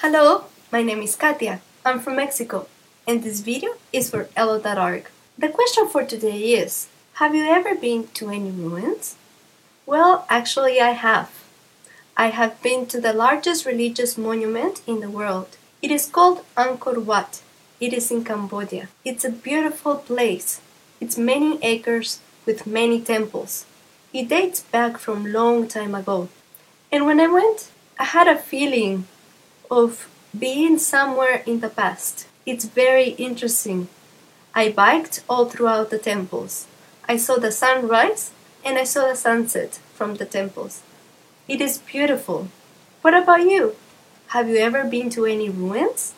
Hello, my name is Katia. I'm from Mexico, and this video is for elllo.org. The question for today is Have you ever been to any ruins? Well, actually, I have. I have been to the largest religious monument in the world. It is called Angkor Wat. It is in Cambodia. It's a beautiful place. It's many acres with many temples. It dates back from long time ago. And when I went, I had a feeling of being somewhere in the past. It's very interesting. I biked all throughout the temples. I saw the sunrise and I saw the sunset from the temples. It is beautiful. What about you? Have you ever been to any ruins?